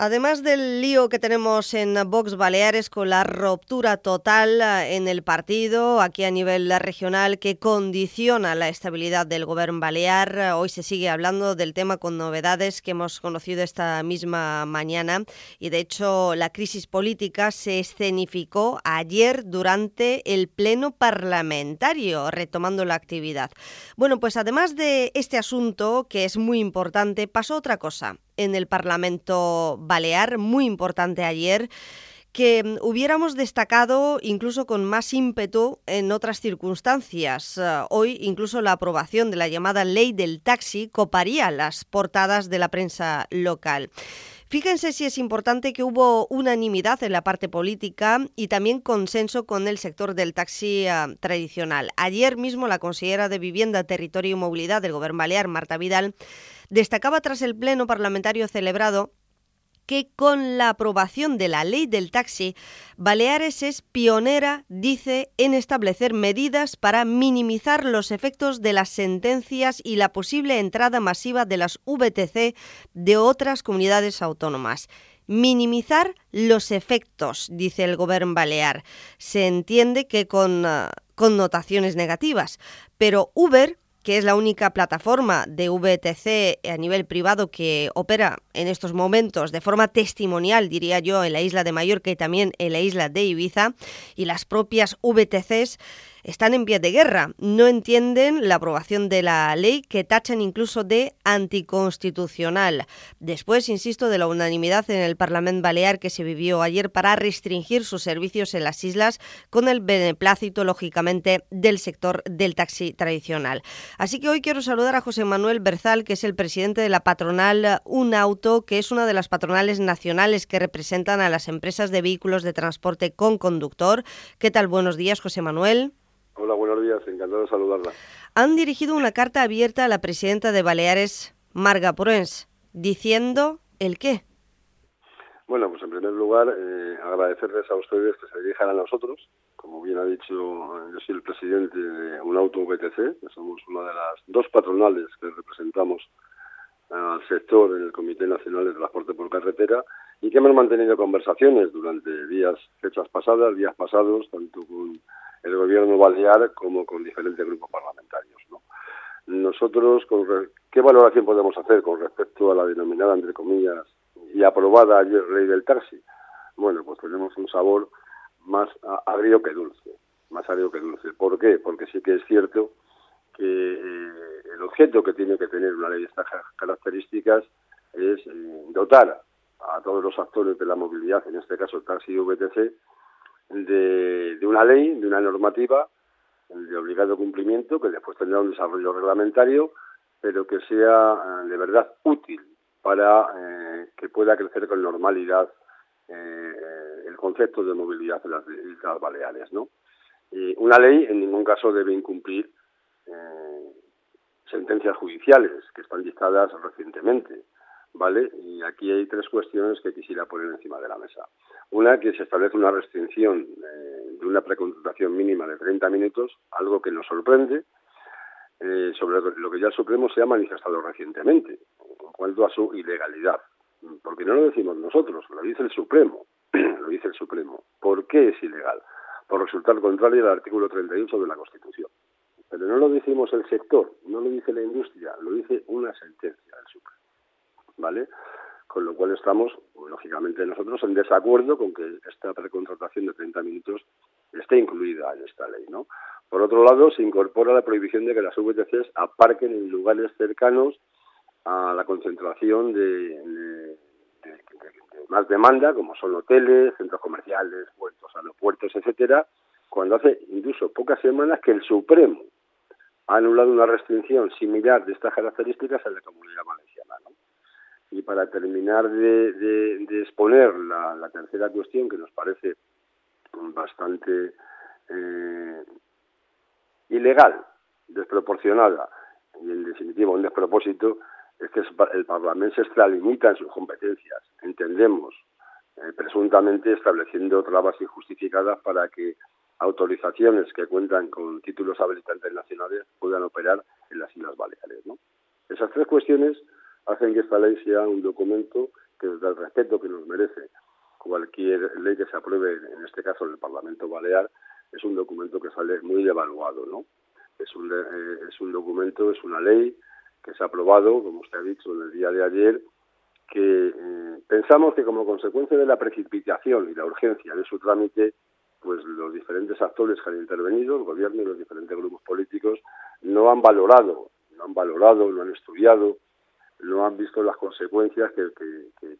Además del lío que tenemos en Vox Baleares con la ruptura total eh, en el partido, aquí a nivel regional, que condiciona la estabilidad del gobierno balear, eh, hoy se sigue hablando del tema con novedades que hemos conocido esta misma mañana y de hecho la crisis política se escenificó ayer durante el pleno parlamentario, retomando la actividad. Bueno, pues además de este asunto, que es muy importante, pasó otra cosa en el Parlamento Balear, muy importante ayer que mm, hubiéramos destacado incluso con más ímpetu en otras circunstancias. Eh, hoy incluso la aprobación de la llamada ley del taxi coparía las portadas de la prensa local. Fíjense si es importante que hubo unanimidad en la parte política y también consenso con el sector del taxi eh, tradicional. Ayer mismo la consejera de Vivienda, Territorio y Movilidad del Gobierno Balear, Marta Vidal, destacaba tras el pleno parlamentario celebrado que con la aprobación de la ley del taxi, Baleares es pionera, dice, en establecer medidas para minimizar los efectos de las sentencias y la posible entrada masiva de las VTC de otras comunidades autónomas. Minimizar los efectos, dice el gobierno balear. Se entiende que con uh, connotaciones negativas, pero Uber que es la única plataforma de VTC a nivel privado que opera en estos momentos de forma testimonial, diría yo, en la isla de Mallorca y también en la isla de Ibiza, y las propias VTCs están en pie de guerra. No entienden la aprobación de la ley que tachan incluso de anticonstitucional. Después, insisto, de la unanimidad en el Parlamento Balear que se vivió ayer para restringir sus servicios en las islas con el beneplácito, lógicamente, del sector del taxi tradicional. Así que hoy quiero saludar a José Manuel Berzal, que es el presidente de la patronal Un Auto, que es una de las patronales nacionales que representan a las empresas de vehículos de transporte con conductor. ¿Qué tal? Buenos días, José Manuel. Hola, buenos días, encantado de saludarla. Han dirigido una carta abierta a la presidenta de Baleares, Marga Porens, diciendo el qué. Bueno, pues en primer lugar, eh, agradecerles a ustedes que se dirijan a nosotros. Como bien ha dicho, yo soy el presidente de un auto VTC, que somos una de las dos patronales que representamos al sector en el Comité Nacional de Transporte por Carretera y que hemos mantenido conversaciones durante días, fechas pasadas, días pasados, tanto con el gobierno balear como con diferentes grupos parlamentarios. Nosotros, ¿qué valoración podemos hacer con respecto a la denominada, entre comillas, y aprobada ley del taxi? Bueno, pues tenemos un sabor más agrio que dulce, más agrio que dulce. ¿Por qué? Porque sí que es cierto que eh, el objeto que tiene que tener una ley de estas características es eh, dotar a todos los actores de la movilidad, en este caso el taxi y VTC, de, una ley, de una normativa de obligado cumplimiento, que después tendrá un desarrollo reglamentario, pero que sea eh, de verdad útil para eh, que pueda crecer con normalidad eh, el concepto de movilidad en las Islas Baleares. ¿no? una ley en ningún caso debe incumplir sentencias judiciales que están dictadas recientemente. ¿Vale? Y aquí hay tres cuestiones que quisiera poner encima de la mesa. Una, que se establece una restricción eh, de una precontratación mínima de 30 minutos, algo que nos sorprende, eh, sobre lo que ya el Supremo se ha manifestado recientemente, en cuanto a su ilegalidad. Porque no lo decimos nosotros, lo dice el Supremo. lo dice el Supremo. ¿Por qué es ilegal? Por resultar contrario al artículo 38 de la Constitución. Pero no lo decimos el sector, no lo dice la industria, lo dice una sentencia del Supremo. ¿Vale? Con lo cual estamos, lógicamente, nosotros en desacuerdo con que esta precontratación de 30 minutos esté incluida en esta ley, ¿no? Por otro lado, se incorpora la prohibición de que las VTCs aparquen en lugares cercanos a la concentración de, más demanda, como son hoteles, centros comerciales, puertos, aeropuertos, etcétera, cuando hace incluso pocas semanas que el Supremo ha anulado una restricción similar de estas características en la Comunidad Valenciana. Y para terminar de, exponer la, tercera cuestión, que nos parece bastante eh, ilegal, desproporcionada y en definitiva un despropósito, es que el Parlamento se extralimita en sus competencias, entendemos, eh, presuntamente estableciendo trabas injustificadas para que autorizaciones que cuentan con títulos habilitantes nacionales puedan operar en las Islas Baleares. ¿no? Esas tres cuestiones hacen que esta ley sea un documento que del respeto que nos merece cualquier ley que se apruebe, en este caso en el Parlamento Balear, es un documento que sale muy devaluado, ¿no? Es un, eh, es un documento, es una ley que se ha aprobado, como usted ha dicho, en el día de ayer, que eh, pensamos que como consecuencia de la precipitación y la urgencia de su trámite, pues los diferentes actores que han intervenido, el gobierno y los diferentes grupos políticos, no han valorado, no han valorado, no han estudiado, no han visto las consecuencias que,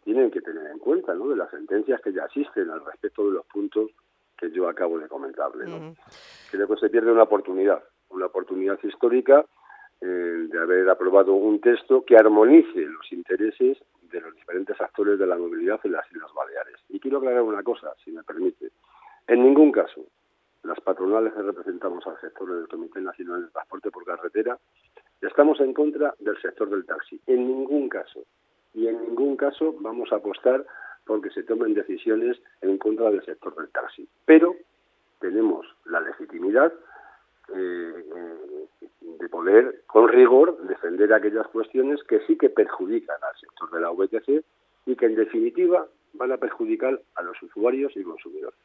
tienen que tener en cuenta, ¿no? De las sentencias que ya existen al respecto de los puntos que yo acabo de comentarle, ¿no? Creo que se pierde una oportunidad, una oportunidad histórica eh, de haber aprobado un texto que armonice los intereses de los diferentes actores de la movilidad en las Islas Baleares. Y quiero aclarar una cosa, si me permite. En ningún caso las patronales que representamos al sector del Comité Nacional de Transporte por Carretera estamos en contra del sector del taxi. En ningún caso. Y en ningún caso vamos a apostar porque se tomen decisiones en contra del sector del taxi. Pero tenemos la legitimidad eh, eh, de poder, con rigor, defender aquellas cuestiones que sí que perjudican al sector de la VTC y que, en definitiva, van a perjudicar a los usuarios y consumidores.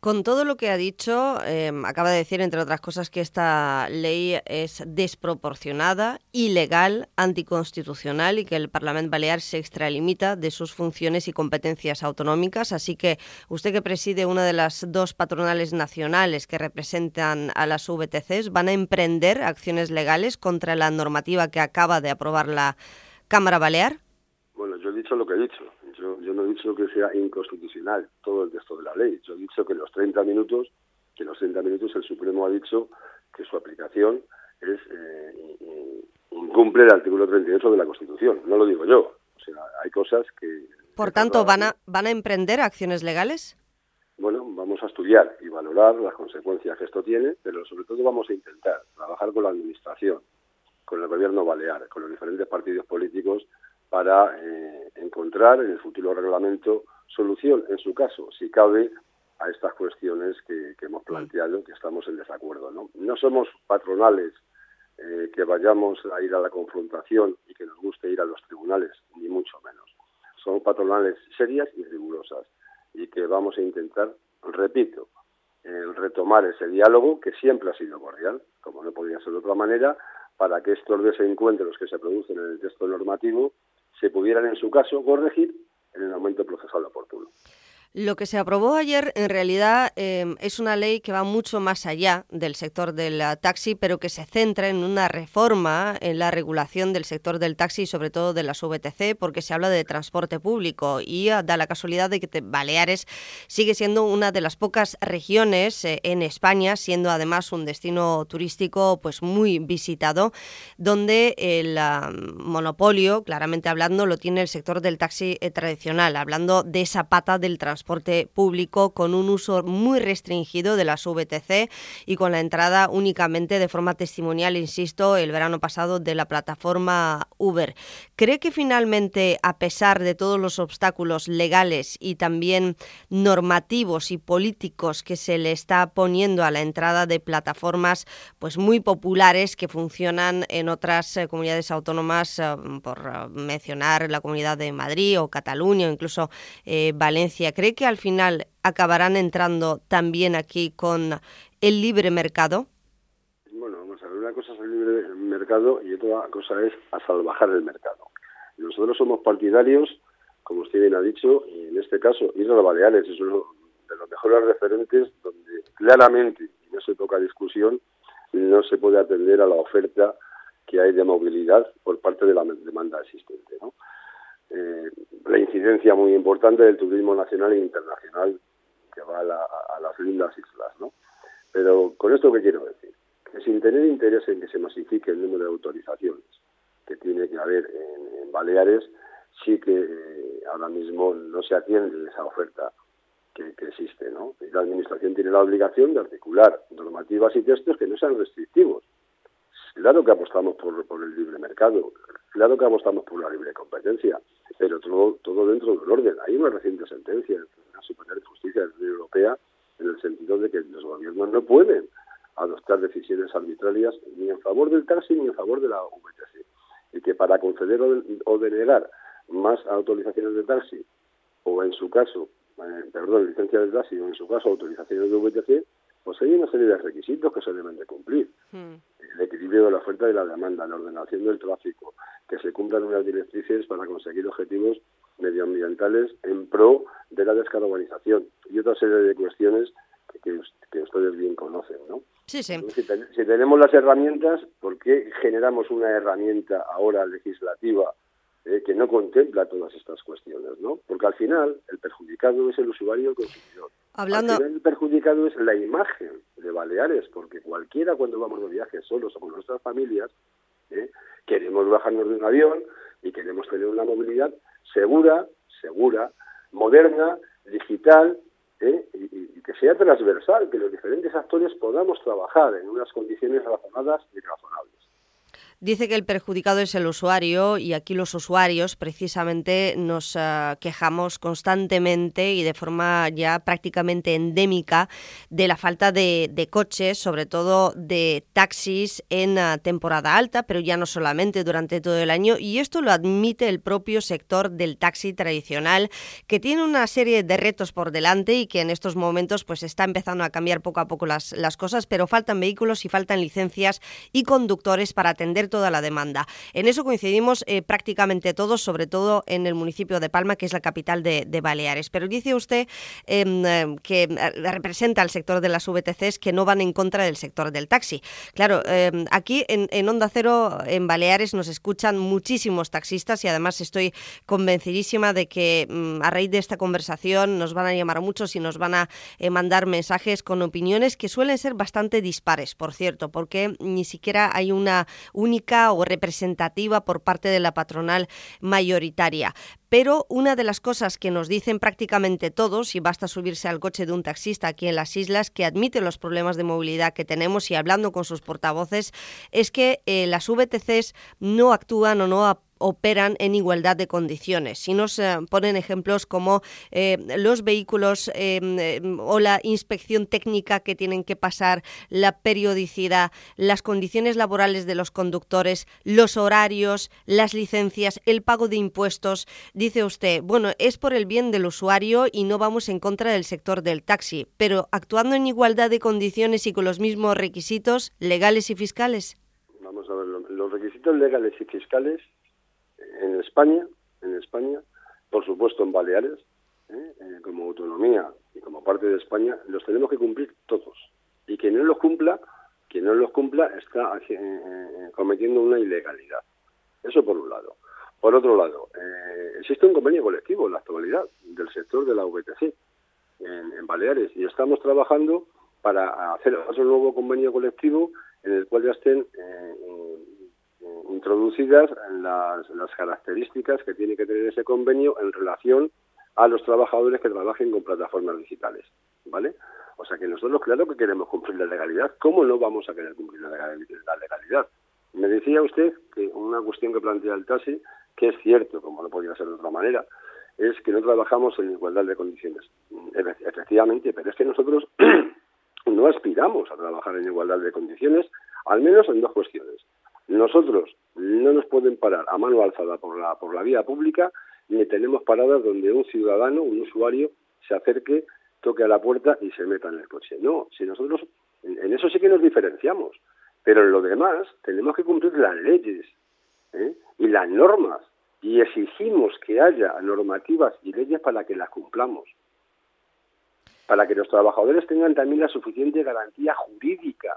Con todo lo que ha dicho, em, acaba de decir, entre otras cosas, que esta ley es desproporcionada, ilegal, anticonstitucional y que el Parlamento Balear se extralimita de sus funciones y competencias autonómicas. Así que usted que preside una de las dos patronales nacionales que representan a las VTCs, ¿van a emprender acciones legales contra la normativa que acaba de aprobar la Cámara Balear? Bueno, yo he dicho lo que he dicho dicho que sea inconstitucional todo el texto de la ley. Yo he dicho que los 30 minutos, que los 30 minutos el Supremo ha dicho que su aplicación es eh, incumple el artículo 38 de la Constitución. No lo digo yo. O sea, hay cosas que... Por tanto, ¿van a, ¿van a emprender acciones legales? Bueno, vamos a estudiar y valorar las consecuencias que esto tiene, pero sobre todo vamos a intentar trabajar con la Administración, con el Gobierno Balear, con los diferentes partidos políticos para eh, encontrar en el futuro reglamento solución, en su caso, si cabe, a estas cuestiones que, hemos planteado, que estamos en desacuerdo. No, somos patronales eh, que vayamos a ir a la confrontación y que nos guste ir a los tribunales, ni mucho menos. Somos patronales serias y rigurosas y que vamos a intentar, repito, retomar ese diálogo que siempre ha sido cordial, como no podía ser de otra manera, para que estos desencuentros que se producen en el texto normativo se pudieran, en su caso, corregir en el momento procesal oportuno. Lo que se aprobó ayer en realidad em, es una ley que va mucho más allá del sector del taxi, pero que se centra en una reforma en la regulación del sector del taxi y sobre todo de las VTC, porque se habla de transporte público y ah, da la casualidad de que Baleares sigue siendo una de las pocas regiones eh, en España, siendo además un destino turístico pues muy visitado, donde el ah, monopolio, claramente hablando, lo tiene el sector del taxi eh, tradicional, hablando de esa pata del transporte transporte público con un uso muy restringido de las VTC y con la entrada únicamente de forma testimonial, insisto, el verano pasado de la plataforma Uber. ¿Cree que finalmente, a pesar de todos los obstáculos legales y también normativos y políticos que se le está poniendo a la entrada de plataformas pues muy populares que funcionan en otras eh, comunidades autónomas, eh, por eh, mencionar la comunidad de Madrid o Cataluña o incluso Valencia, ¿cree que al final acabarán entrando también aquí con el libre mercado? Bueno, vamos a ver, una cosa es el libre mercado y otra cosa es a salvajar el mercado. Nosotros somos partidarios, como usted bien ha dicho, en este caso Islas Baleares es uno de los mejores referentes donde claramente, y no se toca discusión, no se puede atender a la oferta que hay de movilidad por parte de la demanda existente. ¿no? Eh, la incidencia muy importante del turismo nacional e internacional que va a, las lindas islas. ¿no? Pero con esto, ¿qué quiero decir? Que sin tener interés en que se masifique el número de autorizaciones que tiene que haber en, Baleares, sí que eh, ahora mismo no se atiende esa oferta que, existe. ¿no? la Administración tiene la obligación de articular normativas y textos que no sean restrictivos. Claro que apostamos por, por el libre mercado, claro que apostamos por la libre competencia, pero todo, todo dentro del orden. Hay una reciente sentencia de la Superior de Justicia de la Unión Europea en el sentido de que los gobiernos no pueden adoptar decisiones arbitrarias ni en favor del taxi ni en favor de la VTC. Y que para conceder o, denegar más autorizaciones de taxi, o en su caso, eh, perdón, licencias de taxi, o en su caso autorizaciones de VTC, pues hay una serie de requisitos que se deben de cumplir. Hmm. El equilibrio de la oferta y la demanda, la ordenación del tráfico, que se cumplan unas directrices para conseguir objetivos medioambientales en pro de la descarbonización y otra serie de cuestiones que, ustedes bien conocen, ¿no? Sí, sí. Si, si, tenemos las herramientas, ¿por qué generamos una herramienta ahora legislativa eh, que no contempla todas estas cuestiones, ¿no? Porque al final el perjudicado es el usuario consumidor. Hablando... el perjudicado es la imagen de Baleares, porque cualquiera cuando vamos de viaje solos o con nuestras familias, ¿eh? queremos bajarnos de un avión y queremos tener una movilidad segura, segura, moderna, digital, ¿eh? y, que sea transversal, que los diferentes actores podamos trabajar en unas condiciones razonadas y razonables. Dice que el perjudicado es el usuario y aquí los usuarios precisamente nos eh, quejamos constantemente y de forma ya prácticamente endémica de la falta de, coches, sobre todo de taxis en eh, temporada alta, pero ya no solamente durante todo el año. Y esto lo admite el propio sector del taxi tradicional, que tiene una serie de retos por delante y que en estos momentos pues está empezando a cambiar poco a poco las, las cosas, pero faltan vehículos y faltan licencias y conductores para atender toda la demanda. En eso coincidimos eh, prácticamente todos, sobre todo en el municipio de Palma, que es la capital de, Baleares. Pero dice usted em, eh, que eh, representa al sector de las VTCs que no van en contra del sector del taxi. Claro, em, aquí en, Onda Cero, en Baleares, nos escuchan muchísimos taxistas y además estoy convencidísima de que mm, a raíz de esta conversación nos van a llamar muchos y nos van a mandar mensajes con opiniones que suelen ser bastante dispares, por cierto, porque ni siquiera hay una única o representativa por parte de la patronal mayoritaria. Pero una de las cosas que nos dicen prácticamente todos, y basta subirse al coche de un taxista aquí en las islas, que admite los problemas de movilidad que tenemos y hablando con sus portavoces, es que eh, las VTCs no actúan o no operan en igualdad de condiciones. Si nos eh, ponen ejemplos como eh, los vehículos em, em, o la inspección técnica que tienen que pasar, la periodicidad, las condiciones laborales de los conductores, los horarios, las licencias, el pago de impuestos, dice usted, bueno, es por el bien del usuario y no vamos en contra del sector del taxi, pero actuando en igualdad de condiciones y con los mismos requisitos legales y fiscales. Vamos a ver, los requisitos legales y fiscales en España, en España, por supuesto en Baleares, ¿eh? Eh, como autonomía y como parte de España, los tenemos que cumplir todos. Y quien no los cumpla, quien no los cumpla está eh, cometiendo una ilegalidad. Eso por un lado. Por otro lado, existe un convenio colectivo en la actualidad del sector de la VTC en, en Baleares y estamos trabajando para hacer otro nuevo convenio colectivo en el cual ya estén introducidas las, las características que tiene que tener ese convenio en relación a los trabajadores que trabajen con plataformas digitales, ¿vale? O sea que nosotros claro que queremos cumplir la legalidad, ¿cómo no vamos a querer cumplir la legalidad? Me decía usted que una cuestión que plantea el taxi, que es cierto, como no podía ser de otra manera, es que no trabajamos en igualdad de condiciones. Efectivamente, pero es que nosotros no aspiramos a trabajar en igualdad de condiciones, al menos en dos cuestiones. Nosotros no nos pueden parar a mano alzada por la, por la vía pública, ni tenemos paradas donde un ciudadano, un usuario, se acerque, toque a la puerta y se meta en el coche. No, si nosotros, en, eso sí que nos diferenciamos, pero en lo demás tenemos que cumplir las leyes ¿eh? y las normas y exigimos que haya normativas y leyes para que las cumplamos, para que los trabajadores tengan también la suficiente garantía jurídica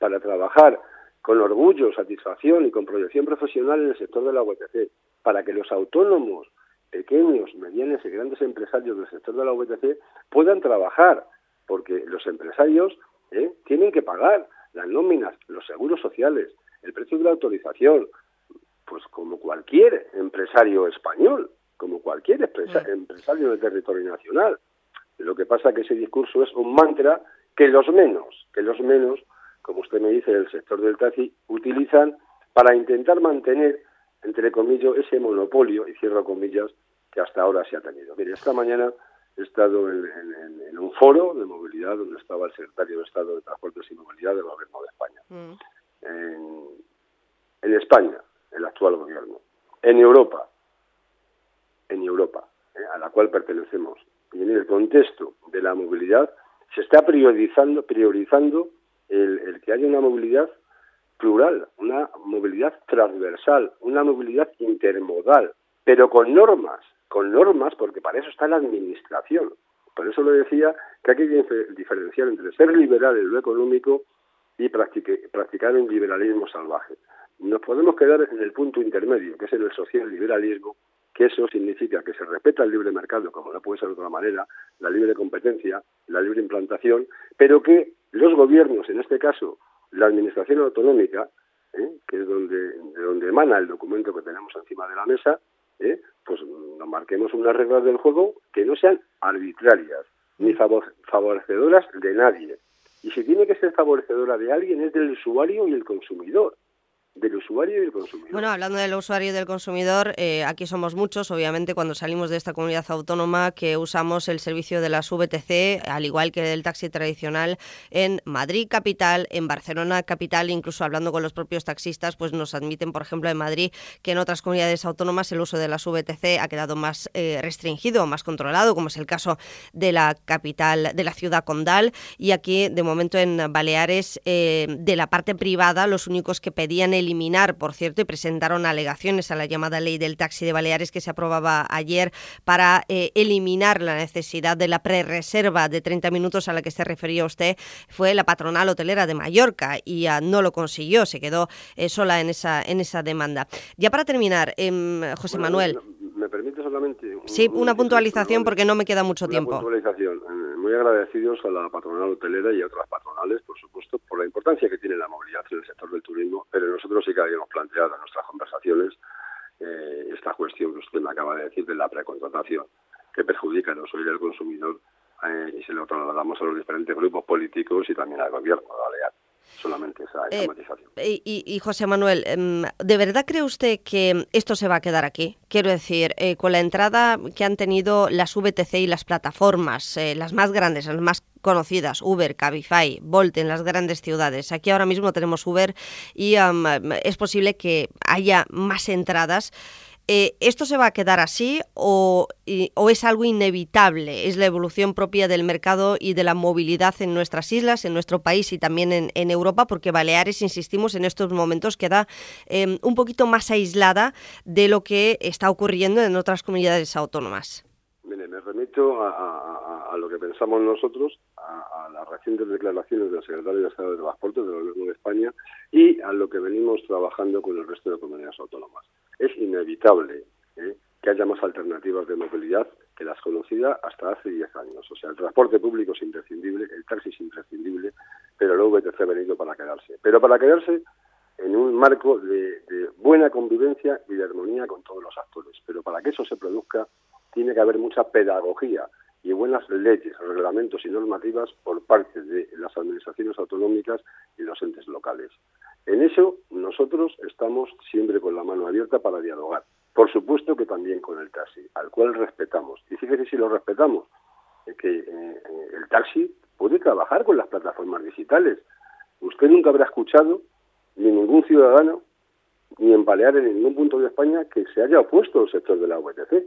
para trabajar con orgullo, satisfacción y con proyección profesional en el sector de la VTC, para que los autónomos, pequeños, medianos y grandes empresarios del sector de la VTC puedan trabajar, porque los empresarios ¿eh? tienen que pagar las nóminas, los seguros sociales, el precio de la autorización, pues como cualquier empresario español, como cualquier mm. empresario del territorio nacional. Lo que pasa es que ese discurso es un mantra que los menos, que los menos como usted me dice, el sector del taxi, utilizan para intentar mantener, entre comillas, ese monopolio, y cierro comillas, que hasta ahora se ha tenido. Mire, esta mañana he estado en, un foro de movilidad donde estaba el secretario de Estado de Transportes y Movilidad del Gobierno de España. Mm. En, en España, el actual gobierno. En Europa, en Europa, ¿eh? a la cual pertenecemos. Y en el contexto de la movilidad se está priorizando, priorizando el, el que haya una movilidad plural, una movilidad transversal, una movilidad intermodal, pero con normas, con normas, porque para eso está la administración. Por eso le decía que hay que diferenciar entre ser liberal en lo económico y practicar un liberalismo salvaje. Nos podemos quedar en el punto intermedio, que es el social liberalismo, que eso significa que se respeta el libre mercado, como no puede ser de otra manera, la libre competencia, la libre implantación, pero que los gobiernos, en este caso la administración autonómica, ¿eh? que es donde, de donde emana el documento que tenemos encima de la mesa, ¿eh? pues nos marquemos unas reglas del juego que no sean arbitrarias ni favorecedoras de nadie. Y si tiene que ser favorecedora de alguien es del usuario y el consumidor del usuario y del consumidor. Bueno, hablando del usuario y del consumidor, eh, aquí somos muchos, obviamente, cuando salimos de esta comunidad autónoma que usamos el servicio de las VTC, al igual que del taxi tradicional en Madrid capital, en Barcelona capital, incluso hablando con los propios taxistas, pues nos admiten, por ejemplo, en Madrid, que en otras comunidades autónomas el uso de las VTC ha quedado más eh, restringido, más controlado, como es el caso de la capital, de la ciudad condal, y aquí, de momento, en Baleares, eh, de la parte privada, los únicos que pedían el eliminar, por cierto, y presentaron alegaciones a la llamada ley del taxi de Baleares que se aprobaba ayer para eh, eliminar la necesidad de la prerreserva de 30 minutos a la que se refería usted, fue la patronal hotelera de Mallorca y no lo consiguió, se quedó eh, sola en esa, en esa demanda. Ya para terminar, em, José Manuel. ¿Me permite solamente? Sí, una puntualización porque no me queda mucho tiempo. Puntualización. Eh, muy agradecidos a la patronal hotelera y a otras patronales, por supuesto, por la importancia que tiene la movilidad en el sector del turismo, pero nosotros sí que habíamos planteado en nuestras conversaciones eh, esta cuestión que usted me acaba de decir de la precontratación, que perjudica a los del consumidor eh, y se lo trasladamos a los diferentes grupos políticos y también al gobierno balear solamente esa, esa eh, y, José Manuel, em, ¿de verdad cree usted que esto se va a quedar aquí? Quiero decir, eh, con la entrada que han tenido las VTC y las plataformas, eh, las más grandes, las más conocidas, Uber, Cabify, Bolt en las grandes ciudades. Aquí ahora mismo tenemos Uber y es posible que haya más entradas. Eh, ¿Esto se va a quedar así o, es algo inevitable? ¿Es la evolución propia del mercado y de la movilidad en nuestras islas, en nuestro país y también en, Europa? Porque Baleares, insistimos, en estos momentos queda em, un poquito más aislada de lo que está ocurriendo en otras comunidades autónomas. Mire, me remito a, lo que pensamos nosotros, a, las recientes declaraciones del secretario de Estado de Transporte del Gobierno de España y a lo que venimos trabajando con el resto de comunidades autónomas es inevitable ¿eh? que haya más alternativas de movilidad que las conocidas hasta hace 10 años. O sea, el transporte público es imprescindible, el taxi es imprescindible, pero el VTC ha venido para quedarse. Pero para quedarse en un marco de, de, buena convivencia y de armonía con todos los actores. Pero para que eso se produzca, tiene que haber mucha pedagogía y buenas leyes, reglamentos y normativas por parte de las administraciones autonómicas y los entes locales. En eso nosotros estamos siempre con la mano abierta para dialogar. Por supuesto que también con el taxi, al cual respetamos. Y fíjese si lo respetamos, que eh, eh, el taxi puede trabajar con las plataformas digitales. Usted nunca habrá escuchado, ni ningún ciudadano, ni en Baleares, en ningún punto de España, que se haya opuesto al sector de la VTC.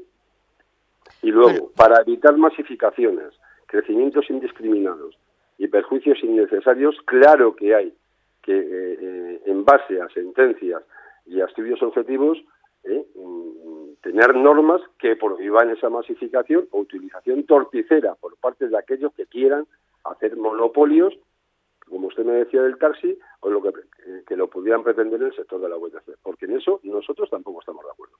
Y luego, para evitar masificaciones, crecimientos indiscriminados y perjuicios innecesarios, claro que hay que, eh, eh, en base a sentencias y a estudios objetivos, eh, mm, tener normas que prohíban esa masificación o utilización torticera por parte de aquellos que quieran hacer monopolios, como usted me decía del taxi, o lo que, que lo pudieran pretender en el sector de la VTC, porque en eso nosotros tampoco estamos de acuerdo.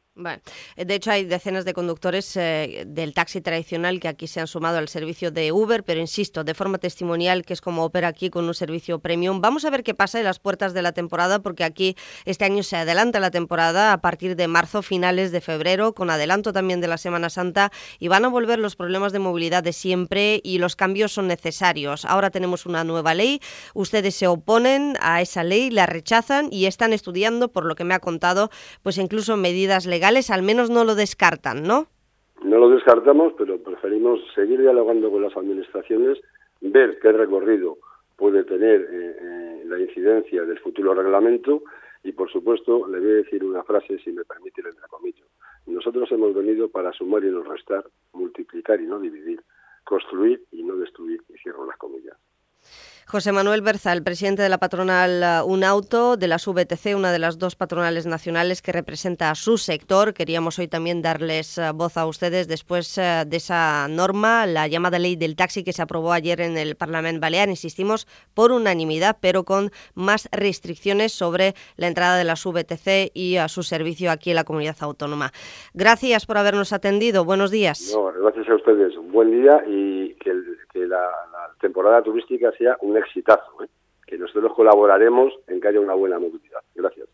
De hecho, hay decenas de conductores eh, del taxi tradicional que aquí se han sumado al servicio de Uber, pero insisto, de forma testimonial, que es como opera aquí con un servicio premium. Vamos a ver qué pasa en las puertas de la temporada, porque aquí este año se adelanta la temporada a partir de marzo, finales de febrero, con adelanto también de la Semana Santa, y van a volver los problemas de movilidad de siempre y los cambios son necesarios. Ahora tenemos una nueva ley, ustedes se oponen a esa ley, la rechazan y están estudiando, por lo que me ha contado, pues incluso medidas legales, al menos no lo descartan, ¿no? No lo descartamos, pero preferimos seguir dialogando con las administraciones, ver qué recorrido puede tener eh, eh, la incidencia del futuro reglamento Y por supuesto, le voy a decir una frase, si me permite el entrecomillo. Nosotros hemos venido para sumar y no restar, multiplicar y no dividir, construir y no destruir, y cierro las comillas. José Manuel Berza, el presidente de la patronal uh, Unauto, de la VTC, una de las dos patronales nacionales que representa a su sector. Queríamos hoy también darles uh, voz a ustedes después uh, de esa norma, la llamada ley del taxi que se aprobó ayer en el Parlamento Balear, insistimos, por unanimidad, pero con más restricciones sobre la entrada de la VTC y a su servicio aquí en la comunidad autónoma. Gracias por habernos atendido. Buenos días. gracias a ustedes. Un buen día y que, la temporada turística sea un exitazo, ¿eh? que nosotros colaboraremos en que haya una buena movilidad. Gracias.